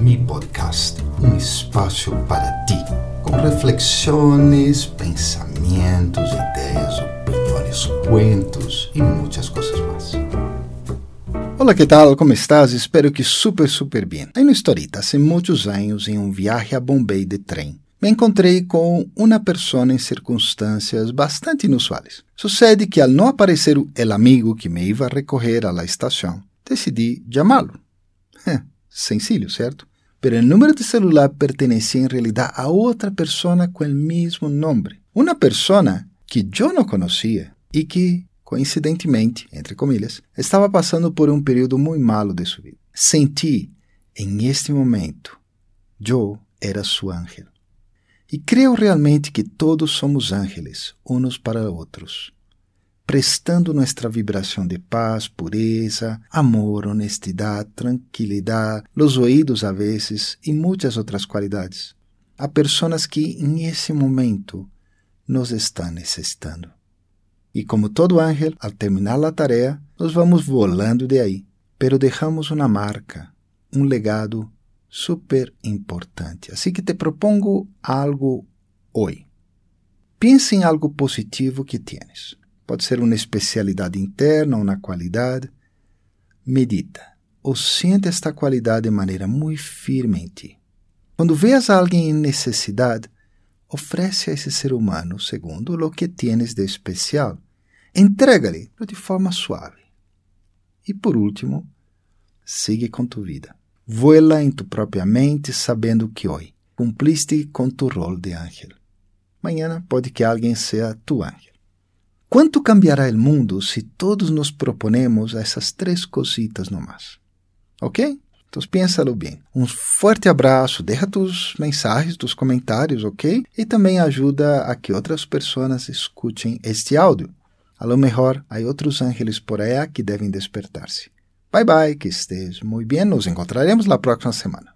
mi podcast, um espaço para ti, com reflexões, pensamentos, ideias, opiniões, cuentos e muitas coisas mais. Olá, que tal? Como estás? Espero que super, super bem. Aí no Storita, há muitos anos, em um viagem a Bombay de trem, me encontrei com uma pessoa em circunstâncias bastante inusuais. Sucede que, ao não aparecer o amigo que me iba a recorrer à estação, decidi chamá-lo. Sencillo, certo? Pero o número de celular pertencia em realidade a outra pessoa com o mesmo nome. Uma pessoa que eu não conhecia e que, coincidentemente, entre comilhas, estava passando por um período muito malo de sua vida. Senti, em este momento, eu era seu ángel. E creio realmente que todos somos ángeles, uns para outros, prestando nossa vibração de paz, pureza, amor, honestidade, tranquilidade, los ouídos a vezes e muitas outras qualidades a pessoas que em esse momento nos estão necessitando. E como todo ángel, ao terminar a tarefa, nos vamos volando de aí, pero deixamos uma marca, um legado super importante. Assim que te propongo algo hoje. Pense em algo positivo que tienes. Pode ser uma especialidade interna, uma qualidade. Medita ou sente esta qualidade de maneira muito firme em ti. Quando veas alguém em necessidade, oferece a esse ser humano, segundo o que tienes de especial. Entrega-lhe de forma suave. E por último, sigue com tu vida. Vuela em tu própria mente sabendo que hoje cumpliste com tu rol de ángel. Amanhã pode que alguém seja tu ángel. Quanto cambiará o mundo se todos nos proponemos essas três cositas nomás? Ok? Então piénsalo bem. Um forte abraço, deixa tus mensagens, tus comentários, ok? E também ajuda a que outras pessoas escutem este áudio. A lo mejor há outros ángeles por aí que devem despertar-se. Bye bye, que estés muy bien. Nos encontraremos la próxima semana.